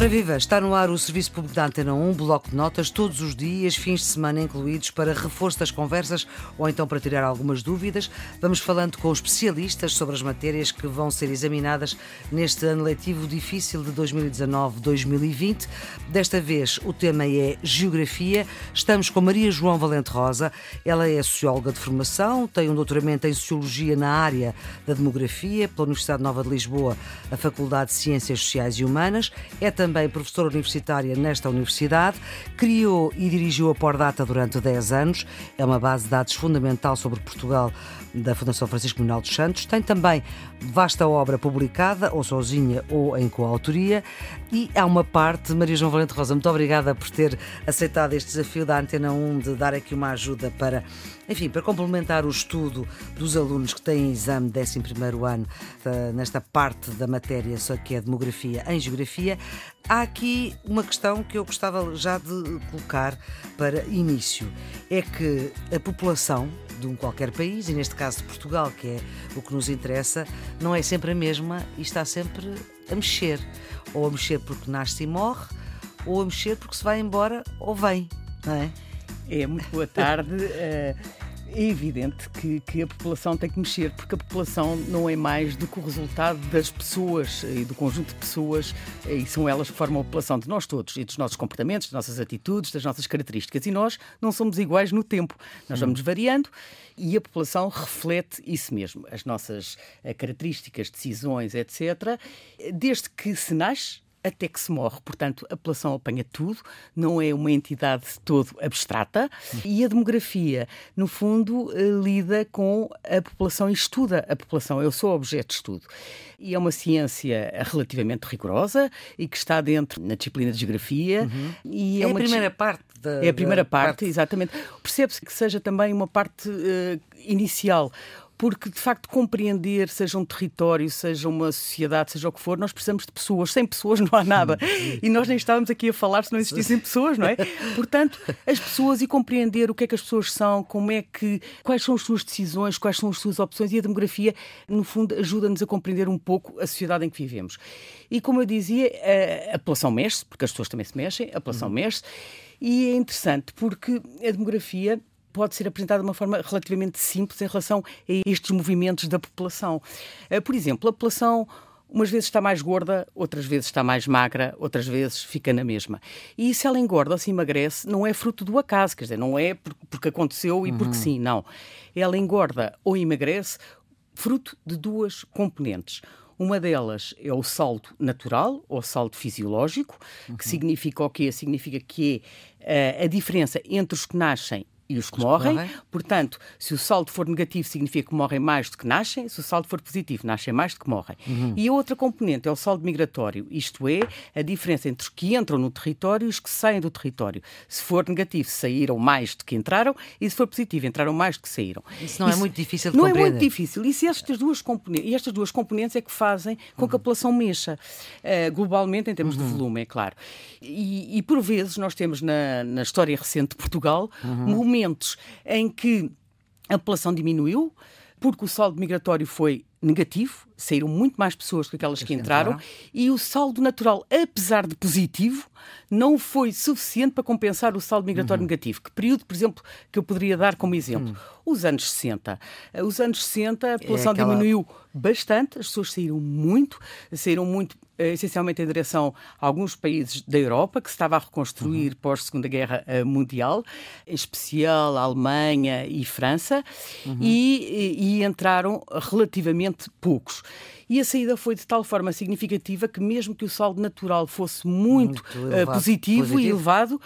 Ora viva, está no ar o Serviço Público da Antena 1, bloco de notas, todos os dias, fins de semana incluídos, para reforço das conversas ou então para tirar algumas dúvidas. Vamos falando com especialistas sobre as matérias que vão ser examinadas neste ano letivo difícil de 2019-2020. Desta vez o tema é Geografia. Estamos com Maria João Valente Rosa. Ela é socióloga de formação, tem um doutoramento em Sociologia na área da Demografia pela Universidade Nova de Lisboa, a Faculdade de Ciências Sociais e Humanas. É também também professora universitária nesta universidade, criou e dirigiu a Pordata durante 10 anos, é uma base de dados fundamental sobre Portugal da Fundação Francisco Manuel dos Santos. Tem também vasta obra publicada, ou sozinha ou em coautoria. E há uma parte, Maria João Valente Rosa, muito obrigada por ter aceitado este desafio da Antena 1 de dar aqui uma ajuda para, enfim, para complementar o estudo dos alunos que têm exame 11 ano nesta parte da matéria, só que é demografia em geografia. Há aqui uma questão que eu gostava já de colocar para início. É que a população de um qualquer país, e neste caso de Portugal, que é o que nos interessa, não é sempre a mesma e está sempre a mexer. Ou a mexer porque nasce e morre, ou a mexer porque se vai embora ou vem, não é? É, muito boa tarde. Eh, é evidente que, que, a população tem que mexer, porque a população não é mais do que o resultado das pessoas e do conjunto de pessoas, e são elas que formam a população de nós todos, e dos nossos comportamentos, das nossas atitudes, das nossas características. E nós não somos iguais no tempo. Nós vamos variando e a população reflete isso mesmo, as nossas eh, características, decisões, etc. Desde que se nasce, até que se morre. Portanto, a população apanha tudo, não é uma entidade todo abstrata e a demografia, no fundo, eh, lida com a população e estuda a população. Eu sou objeto de estudo. E é uma ciência relativamente rigorosa e que está dentro na disciplina de geografia. Uhum. E é, é a primeira parte da, É a primeira parte, parte, exatamente. Percebe-se que seja também uma parte uh, inicial porque de facto compreender, seja um território, seja uma sociedade, seja o que for, nós precisamos de pessoas. Sem pessoas não há nada. E nós nem estávamos aqui a falar se não existissem pessoas, não é? Portanto, as pessoas e compreender o que é que as pessoas são, como é que, quais são as suas decisões, quais são as suas opções e a demografia, no fundo, ajuda-nos a compreender um pouco a sociedade em que vivemos. E como eu dizia, a, a população mexe, porque as pessoas também se mexem, a população uhum. mexe, e é interessante porque a demografia pode ser apresentada de uma forma relativamente simples em relação a estes movimentos da população. Eh, por exemplo, a população umas vezes está mais gorda, outras vezes está mais magra, outras vezes fica na mesma. E se ela engorda ou se emagrece, não é fruto do acaso, quer dizer, não é porque aconteceu e porque uhum. sim, não. Ela engorda ou emagrece fruto de duas componentes. Uma delas é o saldo natural ou saldo fisiológico, uhum. que significa o quê? Significa que é a diferença entre os que nascem e os que morrem. morrem. Portanto, se o saldo for negativo, significa que morrem mais do que nascem. Se o saldo for positivo, nascem mais do que morrem. Uhum. E a outra componente é o saldo migratório, isto é, a diferença entre os que entram no território e os que saem do território. Se for negativo, saíram mais do que entraram, e se for positivo, entraram mais do que saíram. Isso não é Isso é muito difícil de não compreender. Não é muito difícil. E, se estas duas componentes, e estas duas componentes é que fazem com que a população mexa, uh, globalmente, em termos uhum. de volume, é claro. E, e, por vezes, nós temos na, na história recente de Portugal uhum. momentos momentos em que a população diminuiu, porque o saldo migratório foi negativo, saíram muito mais pessoas do que aquelas que entraram, e o saldo natural, apesar de positivo, não foi suficiente para compensar o saldo migratório uhum. negativo. Que período, por exemplo, que eu poderia dar como exemplo? Uhum. Os anos 60. Os anos 60, a população é aquela... diminuiu bastante, as pessoas saíram muito, saíram muito eh, essencialmente em direção a alguns países da Europa, que se estava a reconstruir uhum. pós-Segunda Guerra eh, Mundial, em especial a Alemanha e França, uhum. e, e entraram relativamente poucos. E a saída foi de tal forma significativa que, mesmo que o saldo natural fosse muito, muito eh, elevado, positivo, positivo, e elevado, uh,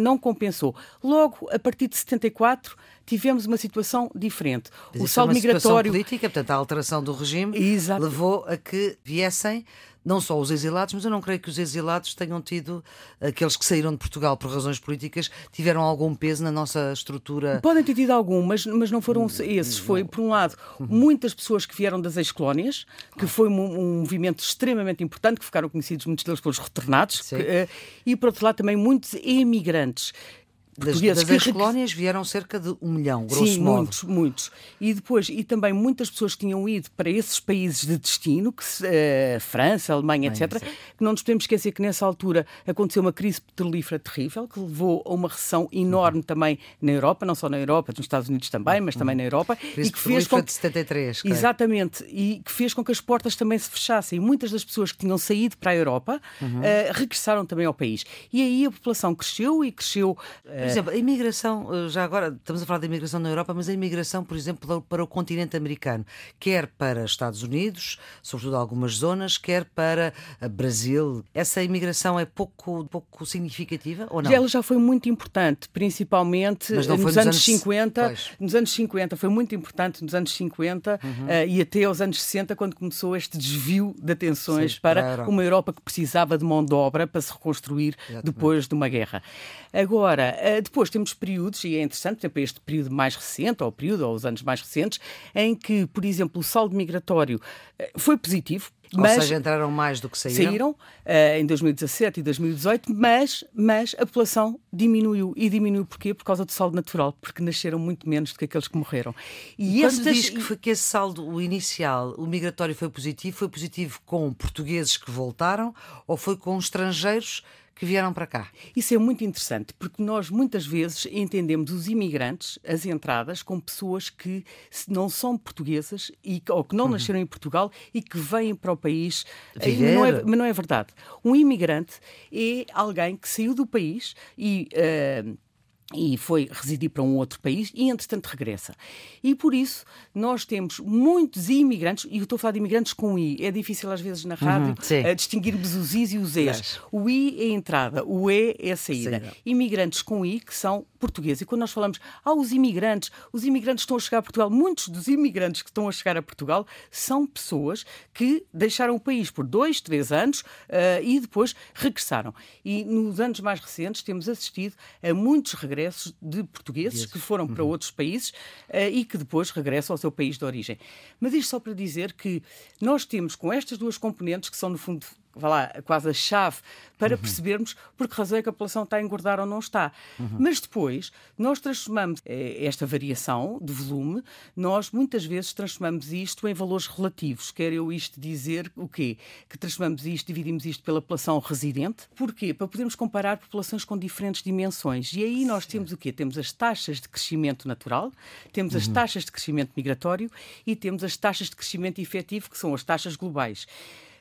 não compensou. Logo, a partir de 74, tivemos uma situação diferente. Mas o saldo é migratório. política, portanto, a alteração do regime Exato. levou a que viessem não só os exilados, mas eu não creio que os exilados tenham tido, aqueles que saíram de Portugal por razões políticas, tiveram algum peso na nossa estrutura. Podem ter tido algum, mas, mas não foram hum, esses. Foi, por um lado, uhum. muitas pessoas que vieram das ex-colónias, que foi um, um, movimento extremamente importante, que ficaram conhecidos muitos deles pelos retornados, que, uh, e por outro lado também muitos emigrantes das, das que colónias vieram cerca de um milhão, grosso Sim, modo. muitos, muitos. E depois, e também muitas pessoas que tinham ido para esses países de destino, que uh, França, Alemanha, etc., que não nos podemos esquecer que nessa altura aconteceu uma crise petrolífera terrível, que levou a uma recessão enorme uhum. também na Europa, não só na Europa, nos Estados Unidos também, mas também na Europa. Crise e que fez com de 73, claro. Exatamente, e que fez com que as portas também se fechassem. E muitas das pessoas que tinham saído para a Europa uhum. uh, regressaram também ao país. E aí a população cresceu e cresceu. Uh... Por exemplo, a imigração, eh, já agora estamos a falar da imigração na Europa, mas a imigração, por exemplo, para o continente americano, quer para Estados Unidos, sobretudo algumas zonas, quer para Brasil, essa imigração é pouco, pouco significativa ou não? Ela já foi muito importante, principalmente nos, nos, anos, 50. Pois. Nos anos 50 foi muito importante nos anos 50 uhum. uh, e até aos anos 60, quando começou este desvio de atenções Sim, para, para Europa. uma Europa que precisava de mão de obra para se reconstruir Exatamente. depois de uma guerra. Agora, depois temos períodos, e é interessante, por exemplo, este período mais recente, ou o período, ou os anos mais recentes, em que, por exemplo, o saldo migratório uh, foi positivo, mas, Ou seja, entraram mais do que saíram? Saíram uh, em 2017 e 2018, mas, mas a população diminuiu. E diminuiu porquê? Por causa do saldo natural, porque nasceram muito menos do que aqueles que morreram. E, quando diz que, foi, que esse saldo, o inicial, o migratório foi positivo, foi positivo com portugueses que voltaram ou foi com estrangeiros que vieram para cá. Isso é muito interessante, porque nós muitas vezes entendemos os imigrantes, as entradas, como pessoas que não são portuguesas e, ou que não uhum. nasceram em Portugal e que vêm para o país. Mas não, é, mas não é verdade. Um imigrante é alguém que saiu do país e. Uh, e foi residir para um outro país e, entretanto, regressa. E por isso nós temos muitos imigrantes, e eu estou a falar de imigrantes com I, é difícil às vezes na rádio uhum, distinguirmos os Is e os Es. O I é a entrada, o E é a saída. Sim. Imigrantes com I, que são portugueses. E quando nós falamos, ah, os imigrantes, os imigrantes estão a chegar a Portugal, muitos dos imigrantes que estão a chegar a Portugal são pessoas que deixaram o país por dois, três anos uh, e depois regressaram. E nos anos mais recentes temos assistido a muitos regressos regressos de portugueses que foram para uhum. outros países uh, e que depois regressam ao seu país de origem. Mas isto só para dizer que nós temos com estas duas componentes, que são no fundo vá lá, quase a chave para uhum. percebermos por que razão é que a população está a engordar ou não está. Uhum. Mas depois, nós transformamos eh, esta variação de volume, nós muitas vezes transformamos isto em valores relativos. Quer eu isto dizer o quê? Que transformamos isto, dividimos isto pela população residente. Porquê? Para podermos comparar populações com diferentes dimensões. E aí nós temos o quê? Temos as taxas de crescimento natural, temos uhum. as taxas de crescimento migratório e temos as taxas de crescimento efetivo, que são as taxas globais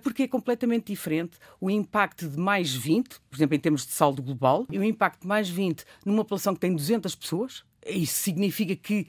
porque é completamente diferente o impacto de mais 20, por exemplo, em termos de saldo global, e o impacto de mais 20 numa população que tem 200 pessoas. Isso significa que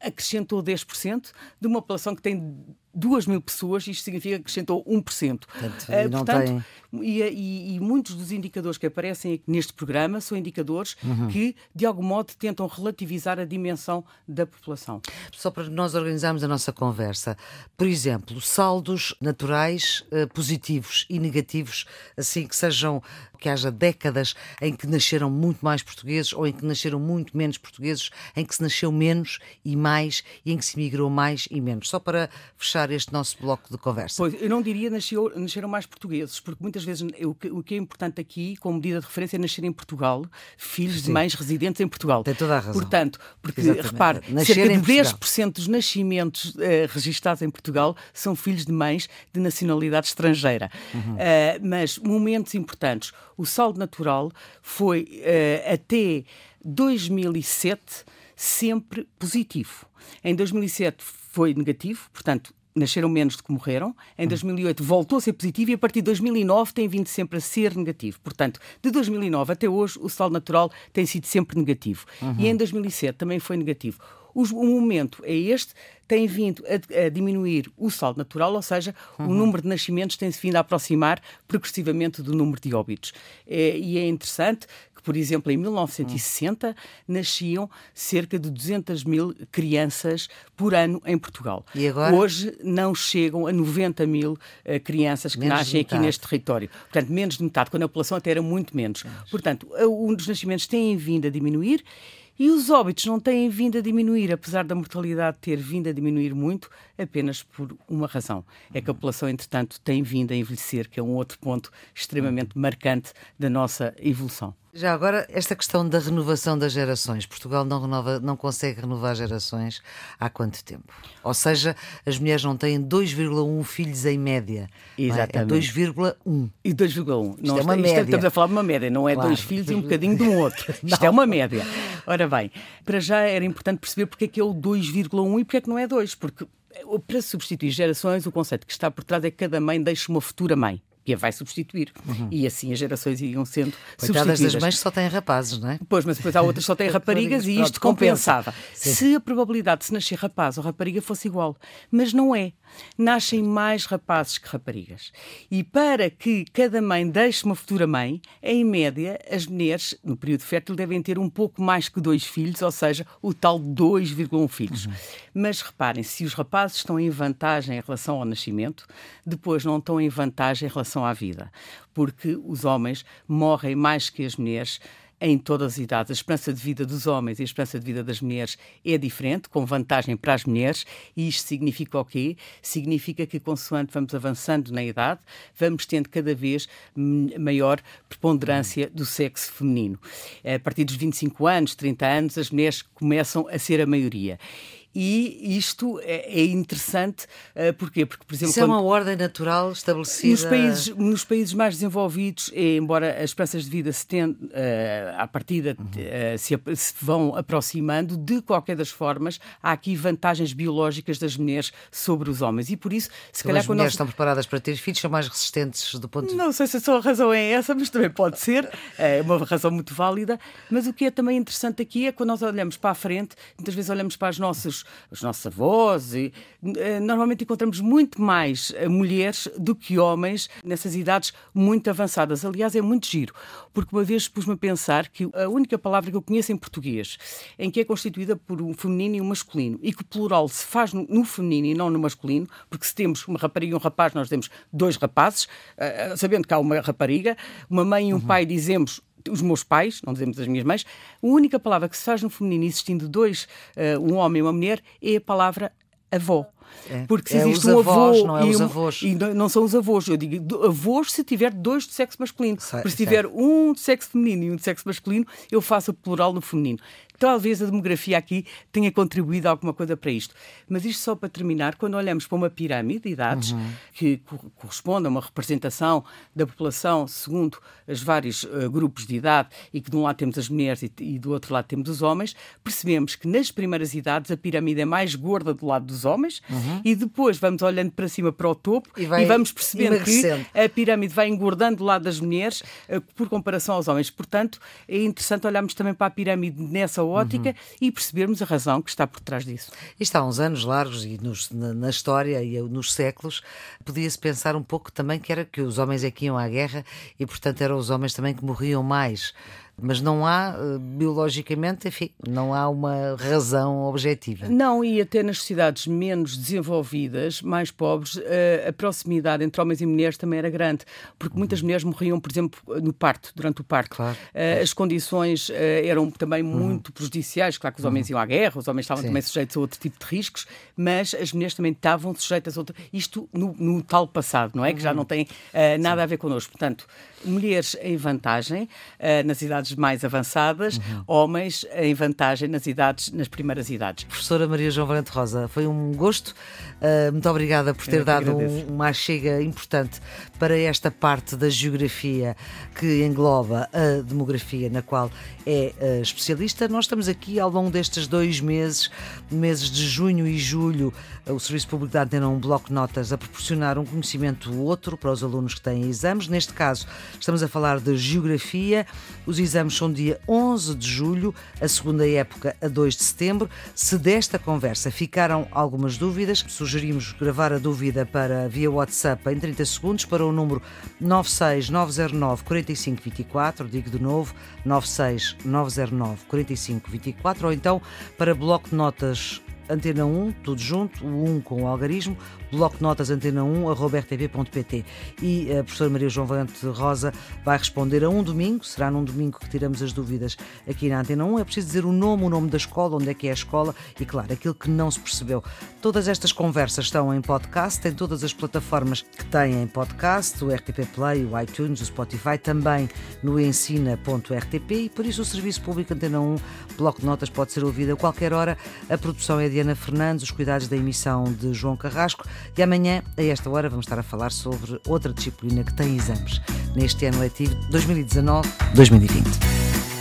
acrescentou 10% de uma população que tem 2 mil pessoas, isto significa que acrescentou 1%. Portanto, uh, portanto e, e, e, muitos dos indicadores que aparecem neste programa são indicadores uhum. que, de algum modo, tentam relativizar a dimensão da população. Só para nós organizarmos a nossa conversa, por exemplo, saldos naturais uh, positivos e negativos, assim que sejam, que haja décadas em que nasceram muito mais portugueses ou em que nasceram muito menos portugueses, em que se nasceu menos e mais e em que se migrou mais e menos. Só para fechar fechar este nosso bloco de conversa? Pois, eu não diria nasceu, nasceram mais portugueses, porque muitas vezes o que, o que, é importante aqui, como medida de referência, é nascer em Portugal, filhos Sim. de mães residentes em Portugal. Tem toda a razão. Portanto, porque Exatamente. repare, nascer cerca de 10% dos nascimentos uh, registados em Portugal são filhos de mães de nacionalidade estrangeira. Uhum. Uh, mas momentos importantes. O saldo natural foi uh, até 2007 sempre positivo. Em 2007 foi negativo, portanto, nasceram menos do que morreram. Em 2008 voltou a ser positivo e a partir de 2009 tem vindo sempre a ser negativo. Portanto, de 2009 até hoje, o saldo natural tem sido sempre negativo. Uhum. E em 2007 também foi negativo. O, o momento é este, tem vindo a, a, diminuir o saldo natural, ou seja, uhum. o número de nascimentos tem-se vindo a aproximar progressivamente do número de óbitos. É, e é interessante por exemplo, em 1960 hum. nasciam cerca de 200 mil crianças por ano em Portugal. E agora? Hoje não chegam a 90 mil uh, crianças que menos nascem aqui neste território. Portanto, menos de metade, quando a população até era muito menos. menos. Portanto, um dos nascimentos tem vindo a diminuir. E os óbitos não têm vindo a diminuir, apesar da mortalidade ter vindo a diminuir muito, apenas por uma razão. É que a população, entretanto, tem vindo a envelhecer, que é um outro ponto extremamente marcante da nossa evolução. Já agora, esta questão da renovação das gerações. Portugal não, renova, não consegue renovar gerações há quanto tempo? Ou seja, as mulheres não têm 2,1 filhos em média. Exatamente. É 2,1. E 2,1. Isto é uma média. Estamos a falar de uma média, não é claro. dois filhos e um bocadinho de um outro. Isto é uma média. Ora bem, para já era importante perceber porque é que é o 2,1 e porque é que não é 2. Porque para substituir gerações, o conceito que está por trás é que cada mãe deixa uma futura mãe que a vai substituir. Uhum. E assim as gerações iam sendo Coitadas substituídas. das mães só têm rapazes, não é? Pois, mas depois há outras que só têm raparigas e isto compensava. Se a probabilidade de se nascer rapaz ou rapariga fosse igual. Mas não é. Nascem mais rapazes que raparigas. E para que cada mãe deixe uma futura mãe, em média, as mulheres, no período fértil, devem ter um pouco mais que dois filhos, ou seja, o tal 2,1 filhos. Uhum. Mas reparem, se os rapazes estão em vantagem em relação ao nascimento, depois não estão em vantagem em relação relação à vida, porque os homens morrem mais que as mulheres em todas as idades. A esperança de vida dos homens e a esperança de vida das mulheres é diferente, com vantagem para as mulheres, e isto significa o quê? Significa que, consoante vamos avançando na idade, vamos tendo cada vez maior preponderância do sexo feminino. A partir dos 25 anos, 30 anos, as mulheres começam a ser a maioria. E isto é, é interessante, uh, porquê? Porque, por exemplo. Isso é quando... é uma ordem natural estabelecida. Nos países, nos países mais desenvolvidos, eh, embora as esperanças de vida se tend, uh, à partida uhum. uh, se, se, vão aproximando, de qualquer das formas, há aqui vantagens biológicas das mulheres sobre os homens. E por isso, se então, calhar. As mulheres nós... estão preparadas para ter filhos, são mais resistentes do ponto de vista. Não sei se a sua razão é essa, mas também pode ser. É uma razão muito válida. Mas o que é também interessante aqui é quando nós olhamos para a frente, muitas vezes olhamos para os nossos os, nossos avós, e eh, normalmente encontramos muito mais eh, mulheres do que homens nessas idades muito avançadas. Aliás, é muito giro, porque uma vez pus-me a pensar que a única palavra que eu conheço em português, em que é constituída por um feminino e um masculino, e que o plural se faz no, no feminino e não no masculino, porque se temos uma rapariga e um rapaz, nós temos dois rapazes, uh, sabendo que há uma rapariga, uma mãe e um uhum. pai dizemos os meus pais, não dizemos as minhas mães, a única palavra que se faz no feminino existindo dois, uh, um homem e uma mulher, é a palavra avó. É. Porque se é existe um avós, avô não é e, os avós. e não são os avós, eu digo avós se tiver dois de sexo masculino. Sei, Porque se tiver um de sexo feminino e um de sexo masculino, eu faço o plural no feminino. Talvez a demografia aqui tenha contribuído alguma coisa para isto. Mas isto só para terminar, quando olhamos para uma pirâmide de idades uhum. que corresponde a uma representação da população segundo os vários uh, grupos de idade e que de um lado temos as mulheres e, e, do outro lado temos os homens, percebemos que nas primeiras idades a pirâmide é mais gorda do lado dos homens uhum. e depois vamos olhando para cima para o topo e, e vamos percebendo que a pirâmide vai engordando do lado das mulheres uh, por comparação aos homens. Portanto, é interessante olharmos também para a pirâmide nessa ótica uhum. e percebermos a razão que está por trás disso. Isto há uns anos largos e nos, na, na, história e nos séculos podia-se pensar um pouco também que era que os homens é que iam à guerra e portanto eram os homens também que morriam mais mas não há, eh, biologicamente, enfim, não há uma razão objetiva. Não, e até nas sociedades menos desenvolvidas, mais pobres, eh, a proximidade entre homens e mulheres também era grande, porque muitas uhum. mulheres morriam, por exemplo, no parto, durante o parto. Claro. Eh, as condições eram também uhum. muito prejudiciais, claro que os homens uhum. iam à guerra, os homens estavam Sim. também sujeitos a outro tipo de riscos, mas as mulheres também estavam sujeitas a outro... Isto no, no tal passado, não é? Uhum. Que já não tem uh, nada Sim. a ver connosco. Portanto, mulheres em vantagem uh, nas idades mais avançadas, uhum. homens em vantagem nas idades, nas primeiras idades. Professora Maria João Valente Rosa, foi um gosto. Uh, muito obrigada por ter Eu dado um, uma chega importante para esta parte da geografia que engloba a demografia, na qual é uh, especialista. Nós estamos aqui ao longo destes dois meses, meses de junho e julho, o Serviço Público da Antena um bloco de notas a proporcionar um conhecimento outro para os alunos que têm exames. Neste caso, estamos a falar de geografia. Os exames são dia 11 de julho, a segunda época a 2 de setembro. Se desta conversa ficaram algumas dúvidas, sugerimos gravar a dúvida para via WhatsApp em 30 segundos para o número 96909 4524, digo de novo, 96909 4524 ou então para bloco de notas Antena 1, tudo junto, o 1 com o algarismo, bloco de notas antena 1, arroba rtv.pt. E a professora Maria João Valente Rosa vai responder a um domingo, será num domingo que tiramos as dúvidas aqui na Antena 1. É preciso dizer o nome, o nome da escola, onde é que é a escola e, claro, aquilo que não se percebeu. Todas estas conversas estão em podcast, em todas as plataformas que têm podcast, o RTP Play, o iTunes, o Spotify, também no ensina.rtp e por isso o Serviço Público Antena 1, bloco de notas, pode ser ouvido a qualquer hora. A produção é de Ana Fernandes, os cuidados da emissão de João Carrasco e amanhã, a esta hora, vamos estar a falar sobre outra disciplina que tem exames neste ano letivo 2019-2020.